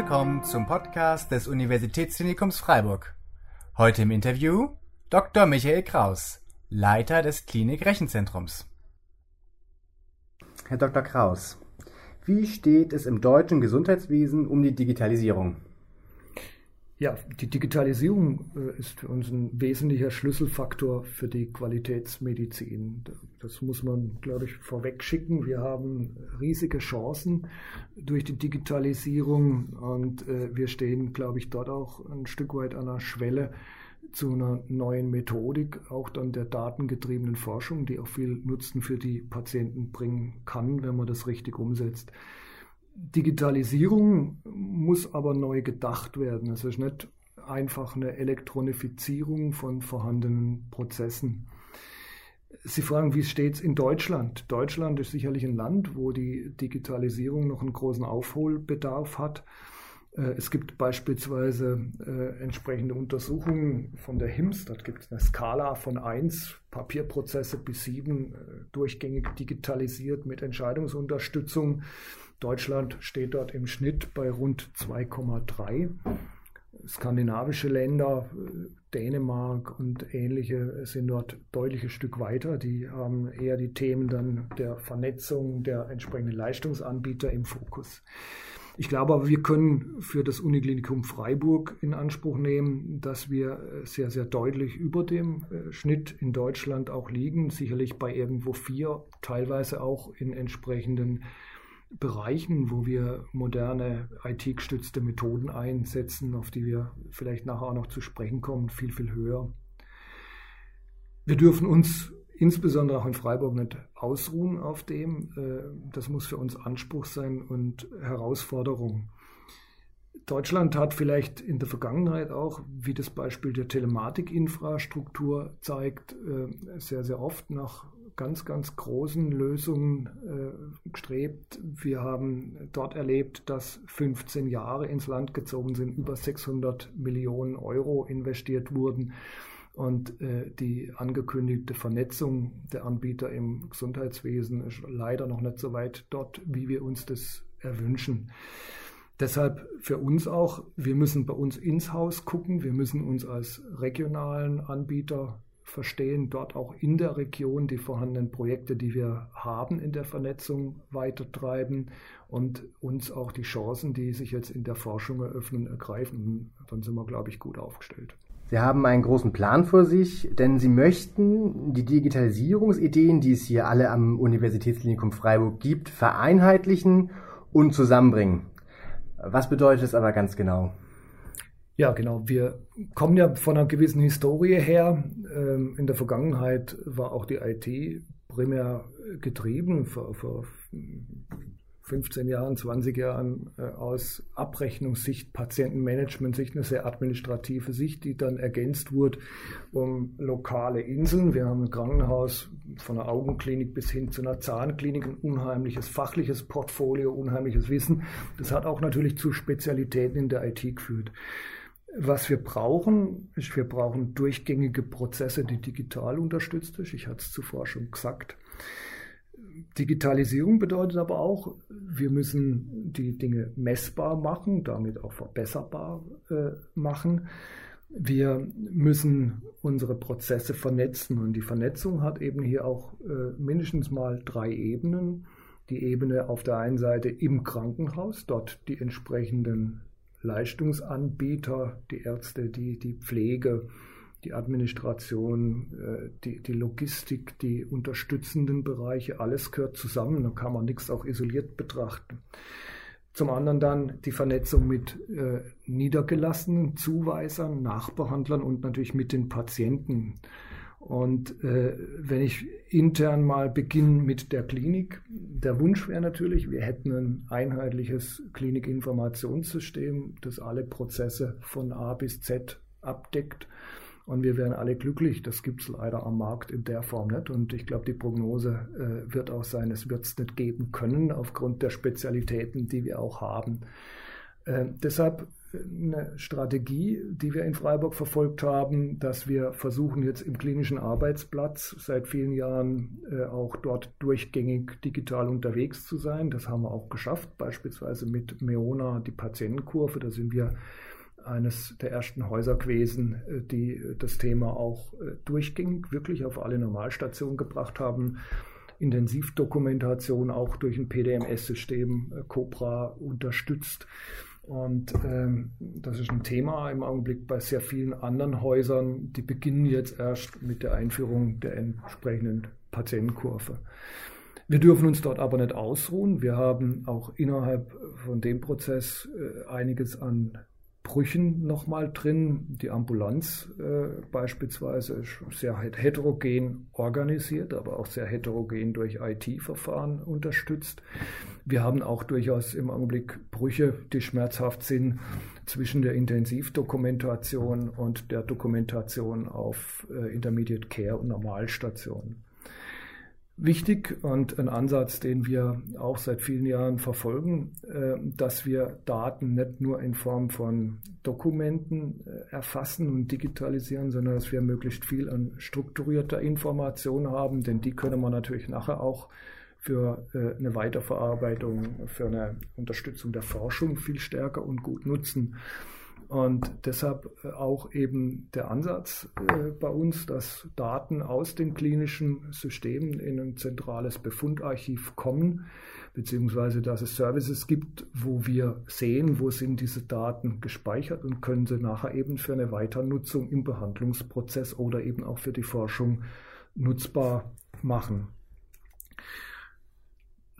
willkommen zum Podcast des Universitätsklinikums Freiburg. Heute im Interview Dr. Michael Kraus, Leiter des Klinik-Rechenzentrums. Herr Dr. Kraus, wie steht es im deutschen Gesundheitswesen um die Digitalisierung? Ja, die Digitalisierung äh, ist für uns ein wesentlicher Schlüsselfaktor für die Qualitätsmedizin. Das muss man, glaube ich, vorweg schicken. Wir haben riesige Chancen durch die Digitalisierung und äh, wir stehen, glaube ich, dort auch ein Stück weit an der Schwelle zu einer neuen Methodik, auch dann der datengetriebenen Forschung, die auch viel Nutzen für die Patienten bringen kann, wenn man das richtig umsetzt. Digitalisierung muss aber neu gedacht werden. Es ist nicht einfach eine Elektronifizierung von vorhandenen Prozessen. Sie fragen, wie steht es in Deutschland? Deutschland ist sicherlich ein Land, wo die Digitalisierung noch einen großen Aufholbedarf hat. Äh, es gibt beispielsweise äh, entsprechende Untersuchungen von der HIMSS. Dort gibt es eine Skala von 1 Papierprozesse bis 7 äh, durchgängig digitalisiert mit Entscheidungsunterstützung. Deutschland steht dort im Schnitt bei rund 2,3. Skandinavische Länder, Dänemark und ähnliche sind dort deutliches Stück weiter. Die haben eher die Themen dann der Vernetzung der entsprechenden Leistungsanbieter im Fokus. Ich glaube aber, wir können für das Uniklinikum Freiburg in Anspruch nehmen, dass wir sehr, sehr deutlich über dem äh, Schnitt in Deutschland auch liegen, sicherlich bei irgendwo vier, teilweise auch in entsprechenden Bereichen, wo wir moderne IT-gestützte Methoden einsetzen, auf die wir vielleicht nachher auch noch zu sprechen kommen, viel, viel höher. Wir dürfen uns insbesondere auch in Freiburg nicht ausruhen auf dem. Äh, das muss für uns Anspruch sein und Herausforderung. Deutschland hat vielleicht in der Vergangenheit auch, wie das Beispiel der Telematikinfrastruktur zeigt, äh, sehr, sehr oft nach ganz, ganz großen Lösungen äh, gestrebt. Wir haben dort erlebt, dass 15 Jahre ins Land gezogen sind, über 600 Millionen Euro investiert wurden und äh, die angekündigte Vernetzung der Anbieter im Gesundheitswesen ist leider noch nicht so weit dort, wie wir uns das erwünschen. Deshalb für uns auch, wir müssen bei uns ins Haus gucken, wir müssen uns als regionalen Anbieter verstehen, dort auch in der Region die vorhandenen Projekte, die wir haben in der Vernetzung weitertreiben und uns auch die Chancen, die sich jetzt in der Forschung eröffnen, ergreifen. Dann sind wir, glaube ich, gut aufgestellt. Sie haben einen großen Plan vor sich, denn Sie möchten die Digitalisierungsideen, die es hier alle am Universitätsklinikum Freiburg gibt, vereinheitlichen und zusammenbringen. Was bedeutet es aber ganz genau? Ja, genau. Wir kommen ja von einer gewissen Historie her. Ähm, in der Vergangenheit war auch die IT primär getrieben, vor, vor 15 Jahren, 20 Jahren äh, aus Abrechnungssicht, Patientenmanagement-Sicht, eine sehr administrative Sicht, die dann ergänzt wurde um lokale Inseln. Wir haben ein Krankenhaus von einer Augenklinik bis hin zu einer Zahnklinik, ein unheimliches fachliches Portfolio, unheimliches Wissen. Das hat auch natürlich zu Spezialitäten in der IT geführt. Was wir brauchen, ist, wir brauchen durchgängige Prozesse, die digital unterstützt sind. Ich hatte es zuvor schon gesagt. Digitalisierung bedeutet aber auch, wir müssen die Dinge messbar machen, damit auch verbesserbar äh, machen. Wir müssen unsere Prozesse vernetzen und die Vernetzung hat eben hier auch äh, mindestens mal drei Ebenen. Die Ebene auf der einen Seite im Krankenhaus, dort die entsprechenden Leistungsanbieter, die Ärzte, die, die Pflege, die Administration, äh, die, die Logistik, die unterstützenden Bereiche, alles gehört zusammen. Da kann man nichts auch isoliert betrachten. Zum anderen dann die Vernetzung mit äh, niedergelassenen Zuweisern, Nachbehandlern und natürlich mit den Patienten. Und äh, wenn ich intern mal beginne mit der Klinik, der Wunsch wäre natürlich, wir hätten ein einheitliches Klinikinformationssystem, das alle Prozesse von A bis Z abdeckt. Und wir wären alle glücklich. Das gibt es leider am Markt in der Form nicht. Und ich glaube, die Prognose äh, wird auch sein, es wird es nicht geben können, aufgrund der Spezialitäten, die wir auch haben. Äh, deshalb eine Strategie, die wir in Freiburg verfolgt haben, dass wir versuchen jetzt im klinischen Arbeitsplatz seit vielen Jahren äh, auch dort durchgängig digital unterwegs zu sein. Das haben wir auch geschafft, beispielsweise mit Meona die Patientenkurve. Da sind wir eines der ersten Häuser gewesen, äh, die das Thema auch äh, durchgängig wirklich auf alle Normalstationen gebracht haben. Intensivdokumentation auch durch ein PDMS-System Cobra unterstützt. Und ähm, das ist ein Thema im Augenblick bei sehr vielen anderen Häusern. Die beginnen jetzt erst mit der Einführung der entsprechenden Patientenkurve. Wir dürfen uns dort aber nicht ausruhen. Wir haben auch innerhalb von dem Prozess äh, einiges an Brüchen nochmal drin. Die Ambulanz äh, beispielsweise ist sehr heterogen organisiert, aber auch sehr heterogen durch IT-Verfahren unterstützt. Wir haben auch durchaus im Augenblick Brüche, die schmerzhaft sind zwischen der Intensivdokumentation und der Dokumentation auf äh, Intermediate Care und Normalstationen wichtig und ein Ansatz, den wir auch seit vielen Jahren verfolgen, äh, dass wir Daten nicht nur in Form von Dokumenten äh, erfassen und digitalisieren, sondern dass wir möglichst viel an strukturierter Information haben, denn die können wir natürlich nachher auch für äh, eine Weiterverarbeitung, für eine Unterstützung der Forschung viel stärker und gut nutzen. Und deshalb äh, auch eben der Ansatz äh, bei uns, dass Daten aus den klinischen Systemen in ein zentrales Befundarchiv kommen, beziehungsweise dass es Services gibt, wo wir sehen, wo sind diese Daten gespeichert und können sie nachher eben für eine Weiternutzung im Behandlungsprozess oder eben auch für die Forschung nutzbar machen.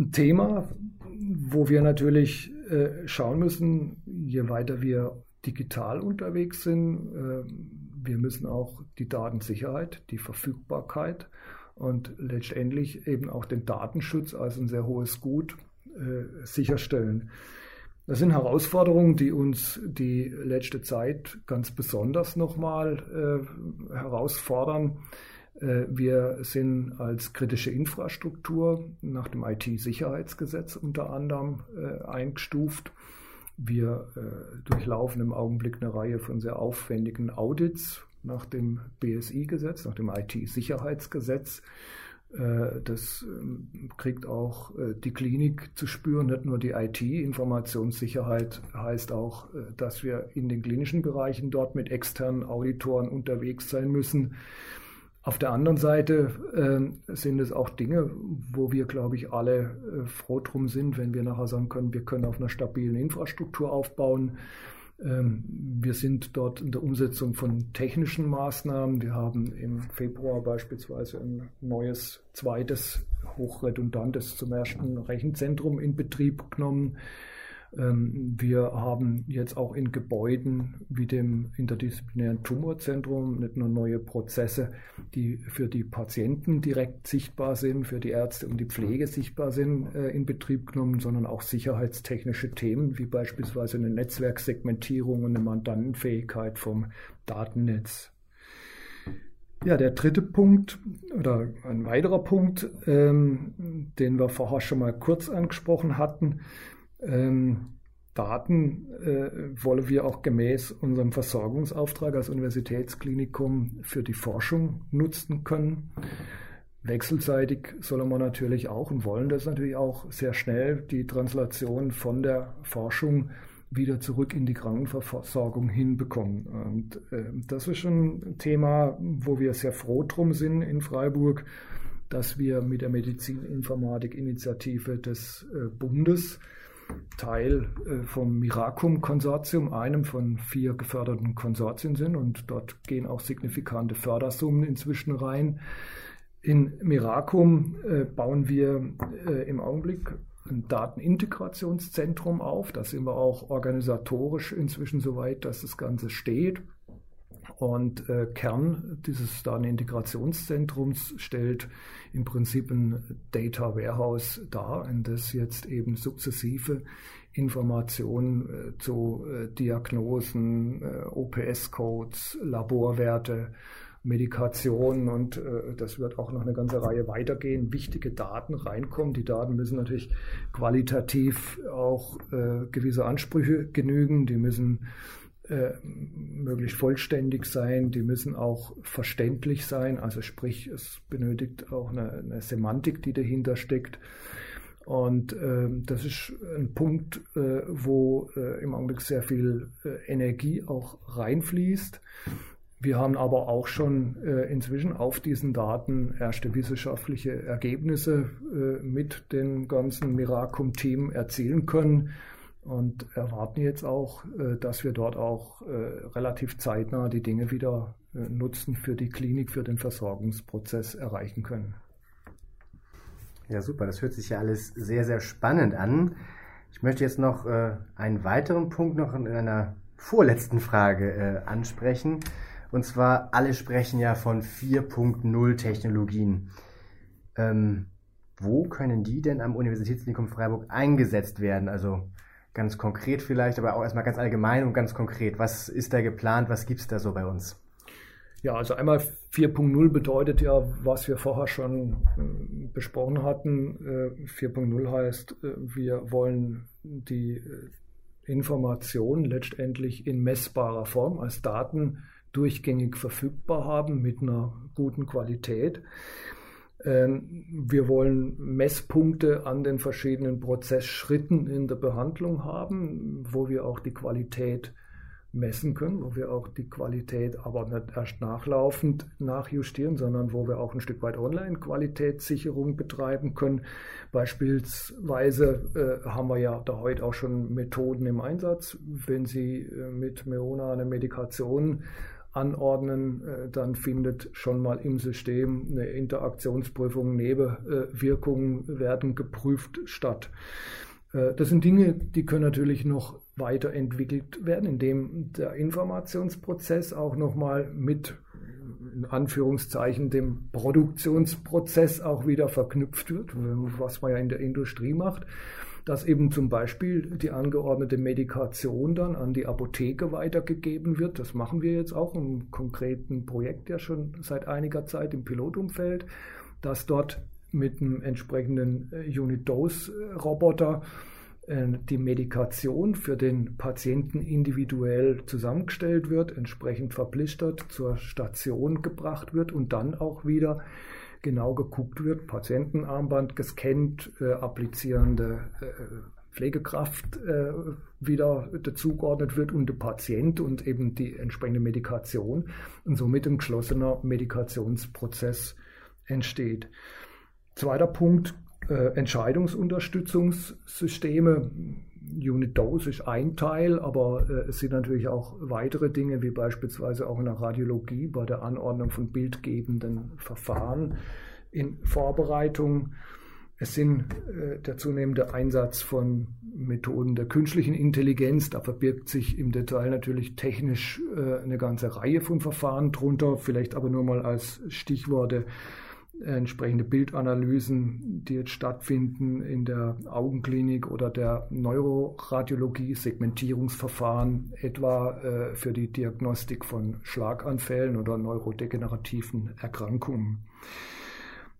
Ein Thema, wo wir natürlich äh, schauen müssen, je weiter wir digital unterwegs sind. Ähm, wir müssen auch die Datensicherheit, die Verfügbarkeit und letztendlich eben auch den Datenschutz als ein sehr hohes Gut äh, sicherstellen. Das sind Herausforderungen, die uns die letzte Zeit ganz besonders nochmal äh, herausfordern. Äh, wir sind als kritische Infrastruktur nach dem IT-Sicherheitsgesetz unter anderem eingestuft. Wir äh, durchlaufen im Augenblick eine Reihe von sehr aufwendigen Audits nach dem BSI-Gesetz, nach dem IT-Sicherheitsgesetz. Äh, das äh, kriegt auch äh, die Klinik zu spüren, nicht nur die IT. Informationssicherheit heißt auch, äh, dass wir in den klinischen Bereichen dort mit externen Auditoren unterwegs sein müssen auf der anderen Seite äh, sind es auch Dinge, wo wir, glaube ich, alle äh, froh drum sind, wenn wir nachher sagen können, wir können auf einer stabilen Infrastruktur aufbauen. Ähm, wir sind dort in der Umsetzung von technischen Maßnahmen. Wir haben im Februar beispielsweise ein neues, zweites, hochredundantes zum ersten Rechenzentrum in Betrieb genommen. Ähm, wir haben jetzt auch in Gebäuden wie dem interdisziplinären Tumorzentrum nicht nur neue Prozesse, die für die Patienten direkt sichtbar sind, für die Ärzte und die Pflege sichtbar sind, äh, in Betrieb genommen, sondern auch sicherheitstechnische Themen wie beispielsweise eine Netzwerksegmentierung und eine Mandantenfähigkeit vom Datennetz. Ja, der dritte Punkt oder ein weiterer Punkt, ähm, den wir vorher schon mal kurz angesprochen hatten, ähm, Daten äh, wollen wir auch gemäß unserem Versorgungsauftrag als Universitätsklinikum für die Forschung nutzen können. Wechselseitig sollen wir natürlich auch und wollen das natürlich auch sehr schnell die Translation von der Forschung wieder zurück in die Krankenversorgung hinbekommen. Und äh, das ist schon ein Thema, wo wir sehr froh drum sind in Freiburg, dass wir mit der Medizininformatik-Initiative des äh, Bundes Teil äh, vom Miracum-Konsortium, einem von vier geförderten Konsortien sind und dort gehen auch signifikante Fördersummen inzwischen rein. In Miracum äh, bauen wir äh, im Augenblick ein Datenintegrationszentrum auf. Da sind wir auch organisatorisch inzwischen so weit, dass das Ganze steht. Und äh, Kern dieses Datenintegrationszentrums stellt im Prinzip ein Data Warehouse dar, in das jetzt eben sukzessive Informationen äh, zu äh, Diagnosen, äh, OPS-Codes, Laborwerte Medikation und äh, das wird auch noch eine ganze Reihe weitergehen, wichtige Daten reinkommen. Die Daten müssen natürlich qualitativ auch äh, gewisse Ansprüche genügen, die müssen äh, möglichst vollständig sein, die müssen auch verständlich sein, also sprich, es benötigt auch eine, eine Semantik, die dahinter steckt. Und äh, das ist ein Punkt, äh, wo äh, im Augenblick sehr viel äh, Energie auch reinfließt. Wir haben aber auch schon inzwischen auf diesen Daten erste wissenschaftliche Ergebnisse mit dem ganzen Miracum-Team erzielen können und erwarten jetzt auch, äh, dass wir dort auch äh, relativ zeitnah die Dinge wieder äh, nutzen für die Klinik, für den Versorgungsprozess erreichen können. Ja, super. Das hört sich ja alles sehr, sehr spannend an. Ich möchte jetzt noch einen weiteren Punkt noch in einer vorletzten Frage ansprechen. Und zwar, alle sprechen ja von 4.0 Technologien. Ähm, wo können die denn am Universitätsklinikum Freiburg eingesetzt werden? Also ganz konkret vielleicht, aber auch erstmal ganz allgemein und ganz konkret. Was ist da geplant? Was gibt es da so bei uns? Ja, also einmal 4.0 bedeutet ja, was wir vorher schon äh, besprochen hatten. Äh, 4.0 heißt, äh, wir wollen die äh, Information letztendlich in messbarer Form als Daten durchgängig verfügbar haben mit einer guten Qualität. Ähm, wir wollen Messpunkte an den verschiedenen Prozessschritten in der Behandlung haben, wo wir auch die Qualität messen können, wo wir auch die Qualität aber nicht erst nachlaufend nachjustieren, sondern wo wir auch ein Stück weit Online-Qualitätssicherung betreiben können. Beispielsweise äh, haben wir ja da heute auch schon Methoden im Einsatz. Wenn Sie äh, mit Meona eine Medikation anordnen, äh, dann findet schon mal im System eine Interaktionsprüfung, Nebenwirkungen werden geprüft statt. Äh, das sind Dinge, die können natürlich noch weiterentwickelt werden, indem der Informationsprozess auch nochmal mit in Anführungszeichen dem Produktionsprozess auch wieder verknüpft wird, was man ja in der Industrie macht dass eben zum Beispiel die angeordnete Medikation dann an die Apotheke weitergegeben wird. Das machen wir jetzt auch im konkreten Projekt ja schon seit einiger Zeit im Pilotumfeld, dass dort mit einem entsprechenden äh, Unit-Dose-Roboter äh, die Medikation für den Patienten individuell zusammengestellt wird, entsprechend verblistert zur Station gebracht wird und dann auch wieder genau geguckt wird, Patientenarmband gescannt, äh, applizierende äh, Pflegekraft äh, wieder dazugeordnet wird und der Patient und eben die entsprechende Medikation und somit ein geschlossener Medikationsprozess entsteht. Zweiter Punkt, äh, Entscheidungsunterstützungssysteme Unit Dose ist ein Teil, aber äh, es sind natürlich auch weitere Dinge, wie beispielsweise auch in der Radiologie bei der Anordnung von bildgebenden Verfahren in Vorbereitung. Es sind äh, der zunehmende Einsatz von Methoden der künstlichen Intelligenz. Da verbirgt sich im Detail natürlich technisch äh, eine ganze Reihe von Verfahren drunter, vielleicht aber nur mal als Stichworte entsprechende Bildanalysen, die jetzt stattfinden in der Augenklinik oder der Neuroradiologie, Segmentierungsverfahren, etwa äh, für die Diagnostik von Schlaganfällen oder neurodegenerativen Erkrankungen.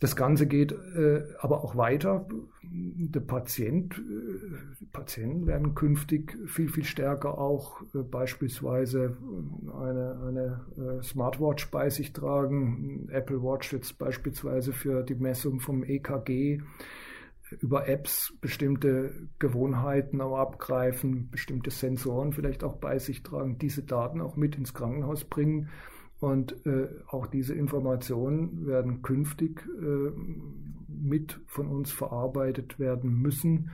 Das Ganze geht äh, aber auch weiter. Der Patient, äh, Patienten werden künftig viel, viel stärker auch äh, beispielsweise eine, eine äh, Smartwatch bei sich tragen. Apple Watch jetzt beispielsweise für die Messung vom EKG über Apps bestimmte Gewohnheiten auch abgreifen, bestimmte Sensoren vielleicht auch bei sich tragen, diese Daten auch mit ins Krankenhaus bringen und äh, auch diese Informationen werden künftig äh, mit von uns verarbeitet werden müssen.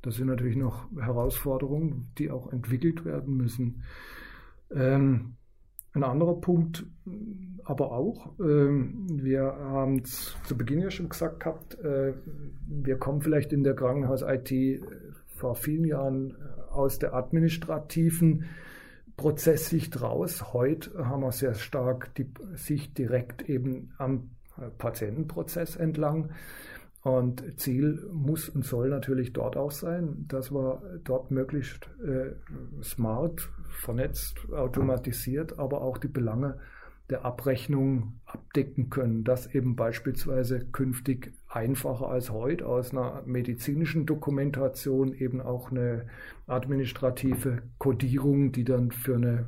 Das sind natürlich noch Herausforderungen, die auch entwickelt werden müssen. Ähm, ein anderer Punkt aber auch, ähm, wir haben es zu Beginn ja schon gesagt gehabt, äh, wir kommen vielleicht in der Krankenhaus-IT vor vielen Jahren aus der administrativen Prozesssicht raus. Heute haben wir sehr stark die Sicht direkt eben am äh, Patientenprozess entlang. Und Ziel muss und soll natürlich dort auch sein, dass wir dort möglichst äh, smart, vernetzt, automatisiert, aber auch die Belange der Abrechnung abdecken können, dass eben beispielsweise künftig einfacher als heute aus einer medizinischen Dokumentation eben auch eine administrative Kodierung, die dann für eine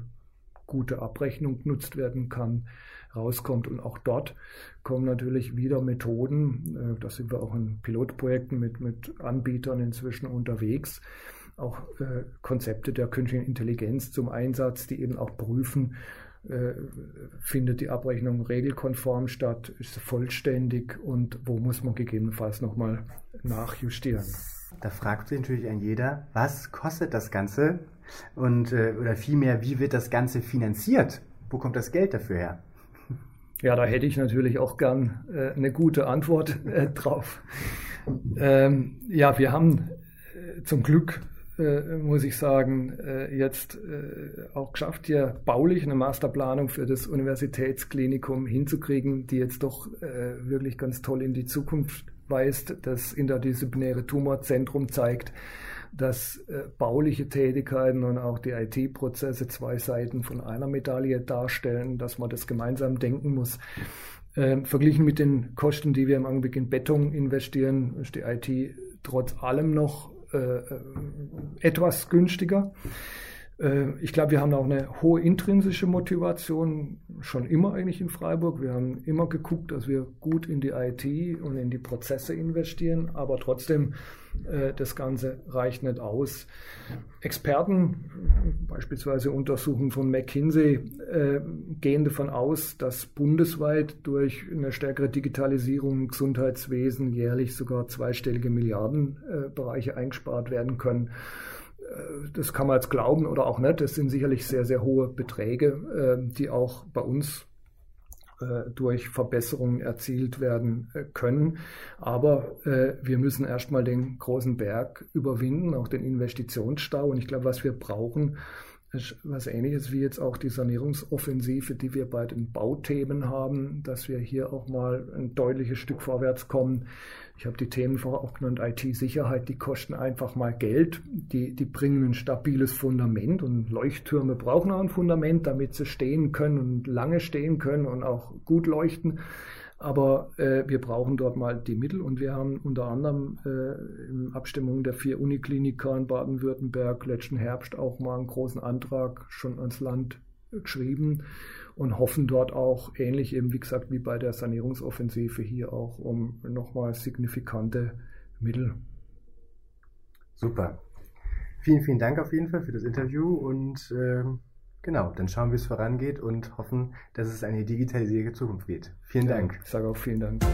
gute Abrechnung genutzt werden kann, rauskommt. Und auch dort kommen natürlich wieder Methoden, äh, da sind wir auch in Pilotprojekten mit, mit Anbietern inzwischen unterwegs, auch äh, Konzepte der künstlichen Intelligenz zum Einsatz, die eben auch prüfen, findet die Abrechnung regelkonform statt, ist vollständig und wo muss man gegebenenfalls nochmal nachjustieren. Da fragt sich natürlich ein jeder, was kostet das Ganze und äh, oder vielmehr, wie wird das Ganze finanziert? Wo kommt das Geld dafür her? Ja, da hätte ich natürlich auch gern äh, eine gute Antwort äh, drauf. Ähm, ja, wir haben äh, zum Glück äh, muss ich sagen, äh, jetzt äh, auch geschafft, hier baulich eine Masterplanung für das Universitätsklinikum hinzukriegen, die jetzt doch äh, wirklich ganz toll in die Zukunft weist, das interdisziplinäre Tumorzentrum zeigt, dass äh, bauliche Tätigkeiten und auch die IT-Prozesse zwei Seiten von einer Medaille darstellen, dass man das gemeinsam denken muss. Ähm, verglichen mit den Kosten, die wir im Augenblick in Beton investieren, ist die IT trotz allem noch etwas günstiger. Äh, ich glaube, wir haben auch eine hohe intrinsische Motivation, schon immer eigentlich in Freiburg. Wir haben immer geguckt, dass wir gut in die IT und in die Prozesse investieren, aber trotzdem, äh, das Ganze reicht nicht aus. Experten, beispielsweise Untersuchungen von McKinsey, äh, gehen davon aus, dass bundesweit durch eine stärkere Digitalisierung im Gesundheitswesen jährlich sogar zweistellige Milliardenbereiche eingespart werden können. Äh, das kann man jetzt glauben oder auch nicht. Das sind sicherlich sehr, sehr hohe Beträge, äh, die auch bei uns äh, durch Verbesserungen erzielt werden können. Aber wir müssen erstmal den großen Berg überwinden, auch den Investitionsstau. Und ich glaube, was wir brauchen, was ähnliches wie jetzt auch die Sanierungsoffensive, die wir bei den Bauthemen haben, dass wir hier auch mal ein deutliches Stück vorwärts kommen. Ich habe die Themen vorher auch genannt, IT-Sicherheit, die kosten einfach mal Geld. Die, die bringen ein stabiles Fundament und Leuchttürme brauchen auch ein Fundament, damit sie stehen können und lange stehen können und auch gut leuchten. Aber äh, wir brauchen dort mal die Mittel und wir haben unter anderem äh, in Abstimmung der vier Unikliniker in Baden-Württemberg letzten Herbst auch mal einen großen Antrag schon ans Land geschrieben und hoffen dort auch ähnlich eben, wie gesagt, wie bei der Sanierungsoffensive hier auch um nochmal signifikante Mittel. Super. Vielen, vielen Dank auf jeden Fall für das Interview und äh, genau, dann schauen, wie es vorangeht und hoffen, dass es eine digitalisierte Zukunft geht. Vielen ja, Dank. Ich sage auch vielen Dank.